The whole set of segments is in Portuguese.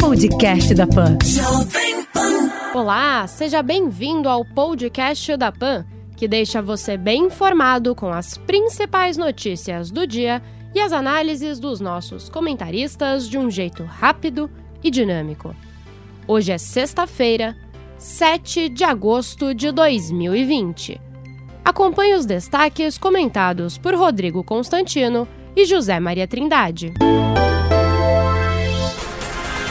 Podcast da Pan. Olá, seja bem-vindo ao podcast da Pan, que deixa você bem informado com as principais notícias do dia e as análises dos nossos comentaristas de um jeito rápido e dinâmico. Hoje é sexta-feira, 7 de agosto de 2020. Acompanhe os destaques comentados por Rodrigo Constantino e José Maria Trindade.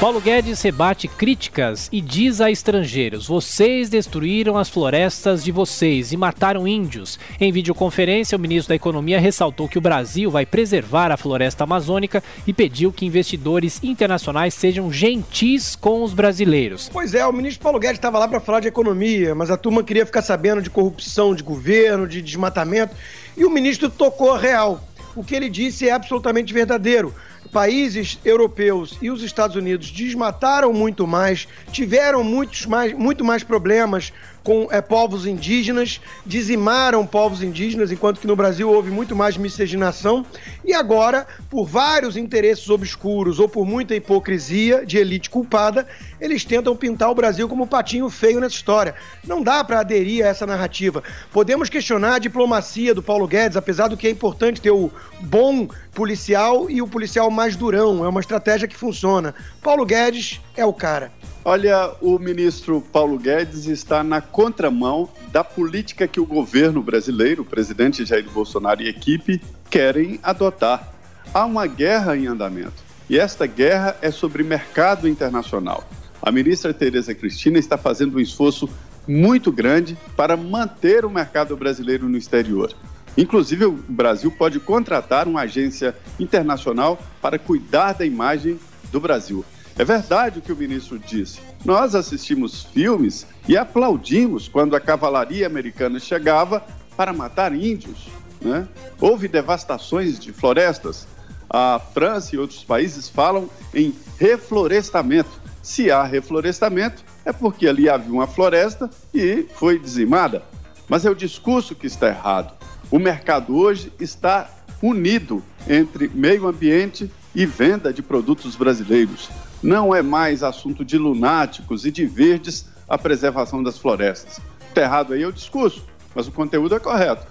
Paulo Guedes rebate críticas e diz a estrangeiros: vocês destruíram as florestas de vocês e mataram índios. Em videoconferência, o ministro da Economia ressaltou que o Brasil vai preservar a floresta amazônica e pediu que investidores internacionais sejam gentis com os brasileiros. Pois é, o ministro Paulo Guedes estava lá para falar de economia, mas a turma queria ficar sabendo de corrupção de governo, de desmatamento, e o ministro tocou real. O que ele disse é absolutamente verdadeiro países europeus e os Estados Unidos desmataram muito mais, tiveram muitos mais, muito mais problemas com é, povos indígenas, dizimaram povos indígenas, enquanto que no Brasil houve muito mais miscigenação. E agora, por vários interesses obscuros ou por muita hipocrisia de elite culpada, eles tentam pintar o Brasil como patinho feio nessa história. Não dá para aderir a essa narrativa. Podemos questionar a diplomacia do Paulo Guedes, apesar do que é importante ter o bom policial e o policial mais durão. É uma estratégia que funciona. Paulo Guedes é o cara. Olha, o ministro Paulo Guedes está na contramão da política que o governo brasileiro, o presidente Jair Bolsonaro e equipe, querem adotar. Há uma guerra em andamento e esta guerra é sobre mercado internacional. A ministra Tereza Cristina está fazendo um esforço muito grande para manter o mercado brasileiro no exterior. Inclusive, o Brasil pode contratar uma agência internacional para cuidar da imagem do Brasil. É verdade o que o ministro disse. Nós assistimos filmes e aplaudimos quando a cavalaria americana chegava para matar índios. Né? Houve devastações de florestas. A França e outros países falam em reflorestamento. Se há reflorestamento, é porque ali havia uma floresta e foi dizimada. Mas é o discurso que está errado. O mercado hoje está unido entre meio ambiente e venda de produtos brasileiros. Não é mais assunto de lunáticos e de verdes a preservação das florestas. Está errado aí o discurso, mas o conteúdo é correto.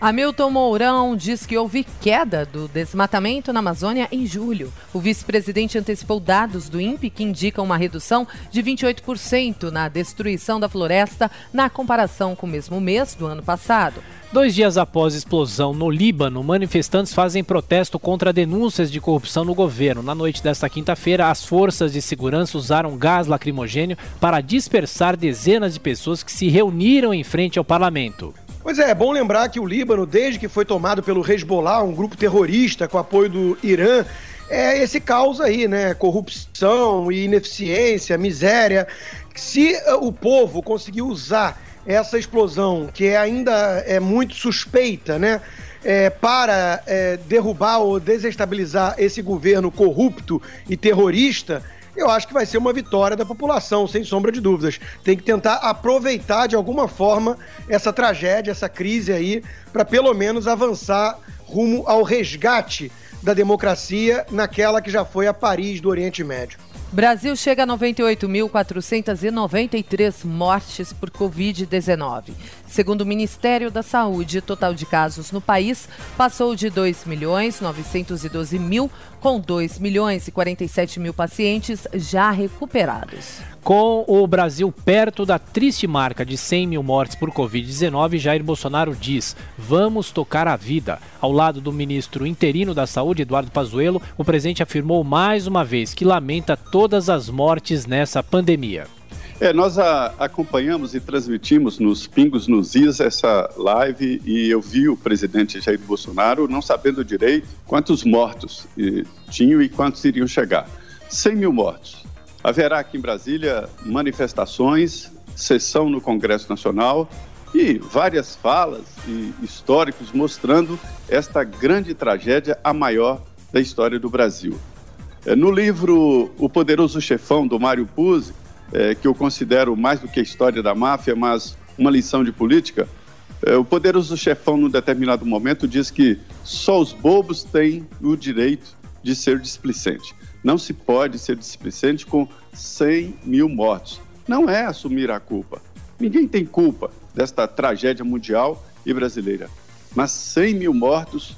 Hamilton Mourão diz que houve queda do desmatamento na Amazônia em julho. O vice-presidente antecipou dados do INPE que indicam uma redução de 28% na destruição da floresta na comparação com o mesmo mês do ano passado. Dois dias após a explosão no Líbano, manifestantes fazem protesto contra denúncias de corrupção no governo. Na noite desta quinta-feira, as forças de segurança usaram gás lacrimogênio para dispersar dezenas de pessoas que se reuniram em frente ao parlamento. Pois é, é bom lembrar que o Líbano, desde que foi tomado pelo Hezbollah, um grupo terrorista com apoio do Irã, é esse caos aí, né? Corrupção ineficiência, miséria. Se uh, o povo conseguir usar essa explosão, que é ainda é muito suspeita, né? É, para é, derrubar ou desestabilizar esse governo corrupto e terrorista, eu acho que vai ser uma vitória da população, sem sombra de dúvidas. Tem que tentar aproveitar de alguma forma essa tragédia, essa crise aí, para pelo menos avançar rumo ao resgate da democracia naquela que já foi a Paris do Oriente Médio. Brasil chega a 98.493 mortes por Covid-19. Segundo o Ministério da Saúde, o total de casos no país passou de 2 milhões 912 mil, com 2 milhões e 47 mil pacientes já recuperados. Com o Brasil perto da triste marca de 100 mil mortes por Covid-19, Jair Bolsonaro diz: vamos tocar a vida. Ao lado do ministro interino da Saúde, Eduardo Pazuello, o presidente afirmou mais uma vez que lamenta todas as mortes nessa pandemia. É, nós a, acompanhamos e transmitimos nos Pingos nos Is essa live e eu vi o presidente Jair Bolsonaro não sabendo direito quantos mortos e, tinham e quantos iriam chegar. 100 mil mortos. Haverá aqui em Brasília manifestações, sessão no Congresso Nacional e várias falas e históricos mostrando esta grande tragédia, a maior da história do Brasil. É, no livro O Poderoso Chefão, do Mário Puzi, é, que eu considero mais do que a história da máfia, mas uma lição de política, é, o Poderoso Chefão, num determinado momento, diz que só os bobos têm o direito de ser displicente. Não se pode ser displicente com 100 mil mortos. Não é assumir a culpa. Ninguém tem culpa desta tragédia mundial e brasileira. Mas 100 mil mortos,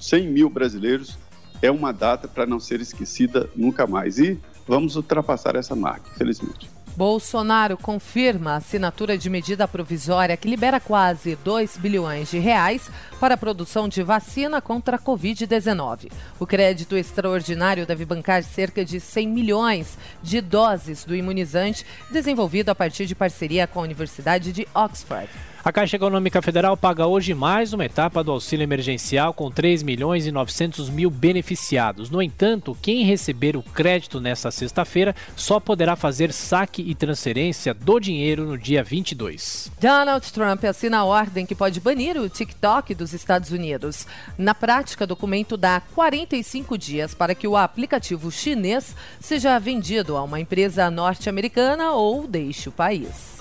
100 mil brasileiros, é uma data para não ser esquecida nunca mais. E vamos ultrapassar essa marca, felizmente. Bolsonaro confirma a assinatura de medida provisória que libera quase 2 bilhões de reais para a produção de vacina contra a Covid-19. O crédito extraordinário deve bancar cerca de 100 milhões de doses do imunizante desenvolvido a partir de parceria com a Universidade de Oxford. A Caixa Econômica Federal paga hoje mais uma etapa do auxílio emergencial com 3 milhões e 900 mil beneficiados. No entanto, quem receber o crédito nesta sexta-feira só poderá fazer saque e transferência do dinheiro no dia 22. Donald Trump assina a ordem que pode banir o TikTok dos Estados Unidos. Na prática, o documento dá 45 dias para que o aplicativo chinês seja vendido a uma empresa norte-americana ou deixe o país.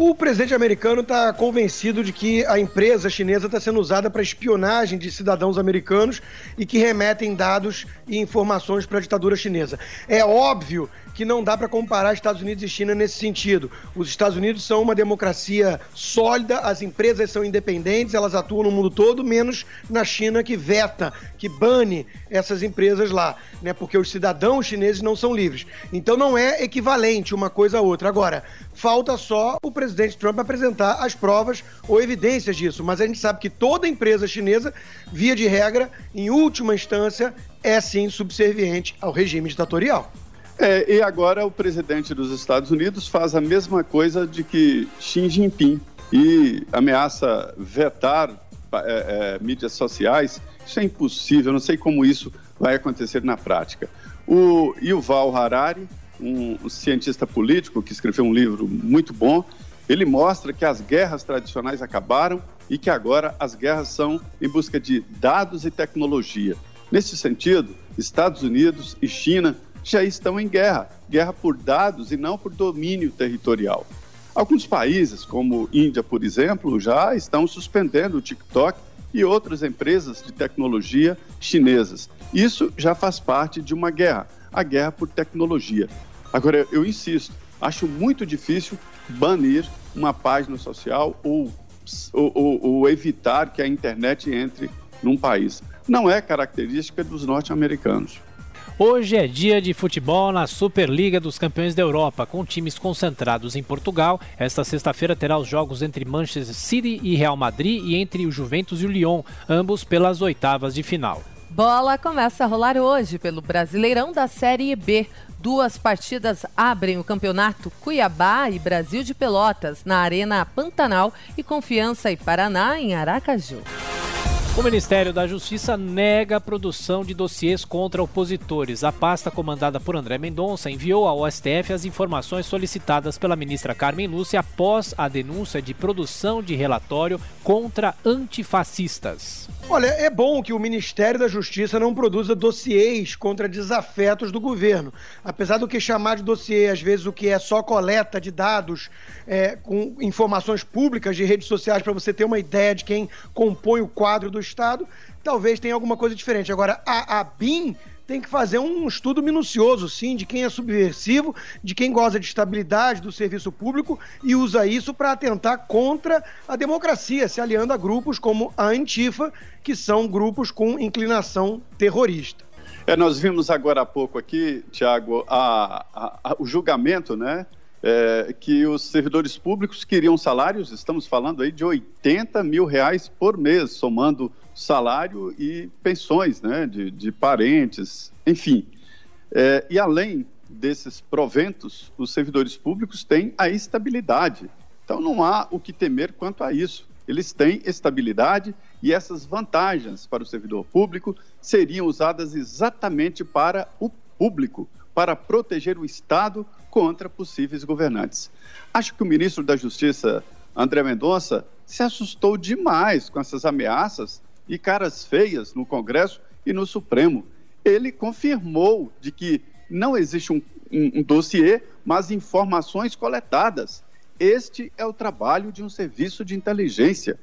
O presidente americano está convencido de que a empresa chinesa está sendo usada para espionagem de cidadãos americanos e que remetem dados e informações para a ditadura chinesa. É óbvio que não dá para comparar Estados Unidos e China nesse sentido. Os Estados Unidos são uma democracia sólida, as empresas são independentes, elas atuam no mundo todo, menos na China que veta, que bane essas empresas lá, né? Porque os cidadãos chineses não são livres. Então não é equivalente uma coisa a outra. Agora, falta só o presidente Trump apresentar as provas ou evidências disso, mas a gente sabe que toda empresa chinesa, via de regra, em última instância, é sim subserviente ao regime ditatorial. É, e agora o presidente dos Estados Unidos faz a mesma coisa de que Xi Jinping e ameaça vetar é, é, mídias sociais. Isso é impossível, não sei como isso vai acontecer na prática. O Yuval Harari, um, cientista político que escreveu um livro muito bom, ele mostra que as guerras tradicionais acabaram e que agora as guerras são em busca de dados e tecnologia. Nesse sentido, Estados Unidos e China já estão em guerra guerra por dados e não por domínio territorial. Alguns países, como Índia, por exemplo, já estão suspendendo o TikTok e outras empresas de tecnologia chinesas. Isso já faz parte de uma guerra, a guerra por tecnologia. Agora, eu insisto, acho muito difícil banir uma página social ou, ou, ou evitar que a internet entre num país. Não é característica dos norte-americanos. Hoje é dia de futebol na Superliga dos Campeões da Europa, com times concentrados em Portugal. Esta sexta-feira terá os jogos entre Manchester City e Real Madrid e entre o Juventus e o Lyon, ambos pelas oitavas de final. Bola começa a rolar hoje pelo Brasileirão da Série B. Duas partidas abrem o campeonato Cuiabá e Brasil de Pelotas na Arena Pantanal e Confiança e Paraná em Aracaju. O Ministério da Justiça nega a produção de dossiês contra opositores. A pasta comandada por André Mendonça enviou ao STF as informações solicitadas pela ministra Carmen Lúcia após a denúncia de produção de relatório contra antifascistas. Olha, é bom que o Ministério da Justiça não produza dossiês contra desafetos do governo. Apesar do que chamar de dossiê, às vezes, o que é só coleta de dados é, com informações públicas de redes sociais para você ter uma ideia de quem compõe o quadro do Estado, talvez tenha alguma coisa diferente. Agora, a, a BIM tem que fazer um estudo minucioso, sim, de quem é subversivo, de quem goza de estabilidade do serviço público e usa isso para atentar contra a democracia, se aliando a grupos como a Antifa, que são grupos com inclinação terrorista. É, nós vimos agora há pouco aqui, Tiago, o julgamento, né? É, que os servidores públicos queriam salários, estamos falando aí de 80 mil reais por mês, somando salário e pensões né, de, de parentes, enfim. É, e além desses proventos, os servidores públicos têm a estabilidade. Então não há o que temer quanto a isso. Eles têm estabilidade e essas vantagens para o servidor público seriam usadas exatamente para o público, para proteger o Estado contra possíveis governantes. Acho que o ministro da Justiça, André Mendonça, se assustou demais com essas ameaças e caras feias no Congresso e no Supremo. Ele confirmou de que não existe um, um, um dossiê, mas informações coletadas. Este é o trabalho de um serviço de inteligência.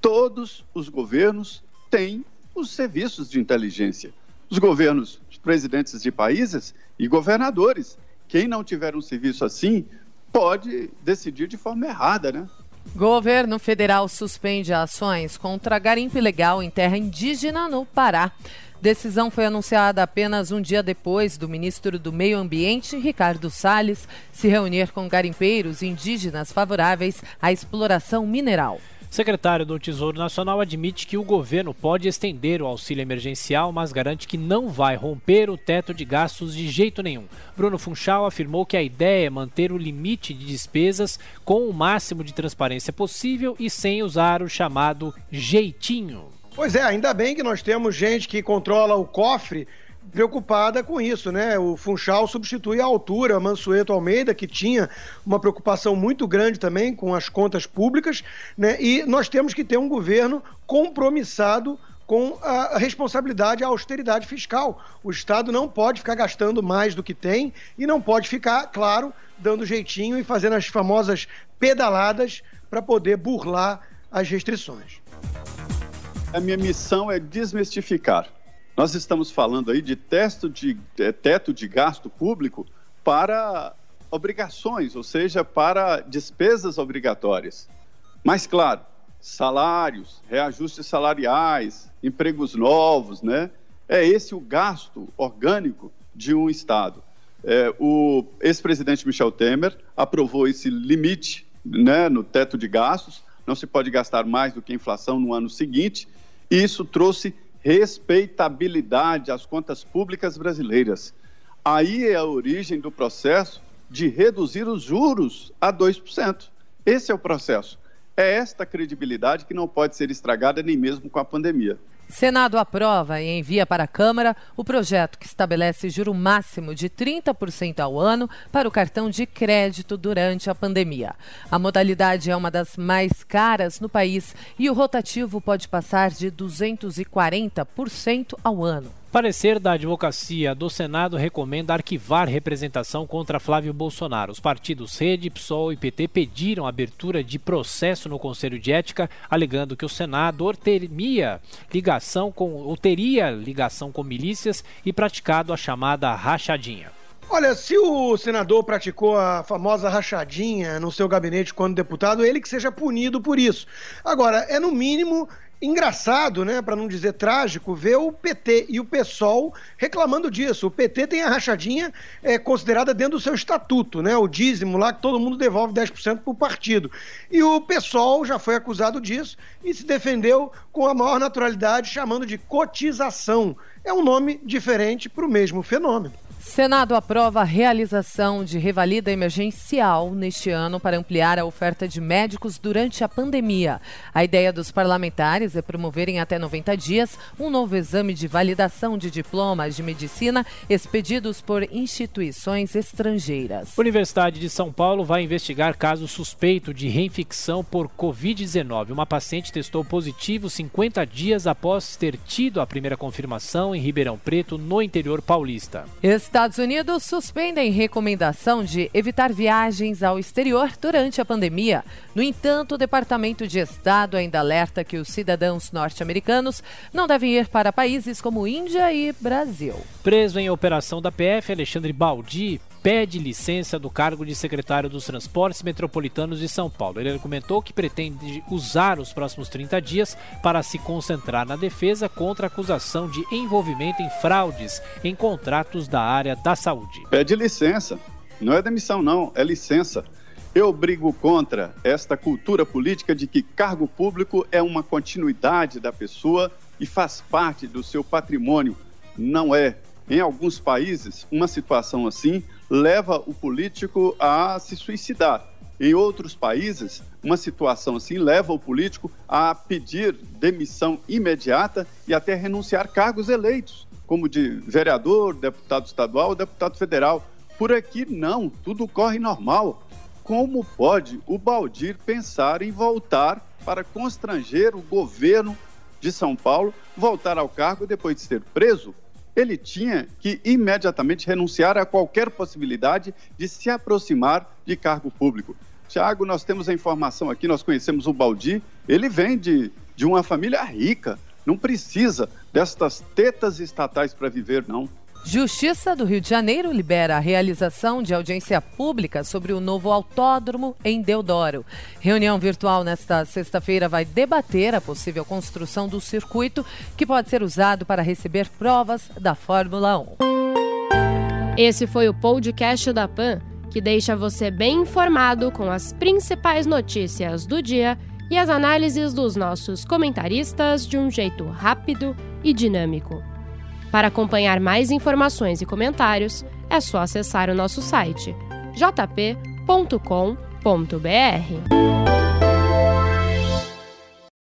Todos os governos têm os serviços de inteligência. Os governos presidentes de países e governadores. Quem não tiver um serviço assim pode decidir de forma errada, né? Governo federal suspende ações contra garimpo ilegal em terra indígena no Pará. Decisão foi anunciada apenas um dia depois do ministro do Meio Ambiente, Ricardo Salles, se reunir com garimpeiros indígenas favoráveis à exploração mineral. Secretário do Tesouro Nacional admite que o governo pode estender o auxílio emergencial, mas garante que não vai romper o teto de gastos de jeito nenhum. Bruno Funchal afirmou que a ideia é manter o limite de despesas com o máximo de transparência possível e sem usar o chamado jeitinho. Pois é, ainda bem que nós temos gente que controla o cofre preocupada com isso, né? O Funchal substitui a altura, Mansueto Almeida, que tinha uma preocupação muito grande também com as contas públicas, né? E nós temos que ter um governo compromissado com a responsabilidade a austeridade fiscal. O Estado não pode ficar gastando mais do que tem e não pode ficar, claro, dando jeitinho e fazendo as famosas pedaladas para poder burlar as restrições. A minha missão é desmistificar. Nós estamos falando aí de, teto de, é, teto de gasto público para obrigações, ou seja, para despesas obrigatórias. Mas, claro, salários, reajustes salariais, empregos novos, né? É esse o gasto orgânico de um Estado. É, o ex-presidente Michel Temer aprovou esse limite né, no teto de gastos, não se pode gastar mais do que a inflação no ano seguinte, e isso trouxe respeitabilidade às contas públicas brasileiras. Aí é a origem do processo de reduzir os juros a 2%. Esse é o processo. É esta credibilidade que não pode ser estragada nem mesmo com a pandemia. Senado aprova e envia para a Câmara o projeto que estabelece juro máximo de 30% ao ano para o cartão de crédito durante a pandemia. A modalidade é uma das mais caras no país e o rotativo pode passar de 240% ao ano. Parecer da advocacia do Senado recomenda arquivar representação contra Flávio Bolsonaro. Os partidos Rede, PSOL e PT pediram abertura de processo no Conselho de Ética, alegando que o senador teria ligação com, ou teria ligação com milícias e praticado a chamada rachadinha. Olha, se o senador praticou a famosa rachadinha no seu gabinete quando deputado, ele que seja punido por isso. Agora, é no mínimo engraçado, né, para não dizer trágico, ver o PT e o PSOL reclamando disso. O PT tem a rachadinha é, considerada dentro do seu estatuto, né, o dízimo lá que todo mundo devolve 10% para o partido. E o PSOL já foi acusado disso e se defendeu com a maior naturalidade, chamando de cotização. É um nome diferente para o mesmo fenômeno. Senado aprova a realização de revalida emergencial neste ano para ampliar a oferta de médicos durante a pandemia. A ideia dos parlamentares é promoverem até 90 dias um novo exame de validação de diplomas de medicina expedidos por instituições estrangeiras. Universidade de São Paulo vai investigar caso suspeito de reinfecção por Covid-19. Uma paciente testou positivo 50 dias após ter tido a primeira confirmação em Ribeirão Preto, no interior paulista. Estados Unidos suspendem recomendação de evitar viagens ao exterior durante a pandemia. No entanto, o Departamento de Estado ainda alerta que os cidadãos norte-americanos não devem ir para países como Índia e Brasil. Preso em operação da PF, Alexandre Baldi pede licença do cargo de secretário dos Transportes Metropolitanos de São Paulo. Ele argumentou que pretende usar os próximos 30 dias para se concentrar na defesa contra a acusação de envolvimento em fraudes em contratos da área da saúde. Pede licença. Não é demissão, não, é licença. Eu brigo contra esta cultura política de que cargo público é uma continuidade da pessoa e faz parte do seu patrimônio. Não é. Em alguns países, uma situação assim leva o político a se suicidar. Em outros países, uma situação assim leva o político a pedir demissão imediata e até renunciar cargos eleitos, como de vereador, deputado estadual, deputado federal. Por aqui não, tudo corre normal. Como pode o Baldir pensar em voltar para constranger o governo de São Paulo, voltar ao cargo depois de ser preso? Ele tinha que imediatamente renunciar a qualquer possibilidade de se aproximar de cargo público. Tiago, nós temos a informação aqui, nós conhecemos o Baldi, ele vem de, de uma família rica, não precisa destas tetas estatais para viver, não. Justiça do Rio de Janeiro libera a realização de audiência pública sobre o novo autódromo em Deodoro. Reunião virtual nesta sexta-feira vai debater a possível construção do circuito que pode ser usado para receber provas da Fórmula 1. Esse foi o podcast da PAN, que deixa você bem informado com as principais notícias do dia e as análises dos nossos comentaristas de um jeito rápido e dinâmico. Para acompanhar mais informações e comentários, é só acessar o nosso site jp.com.br.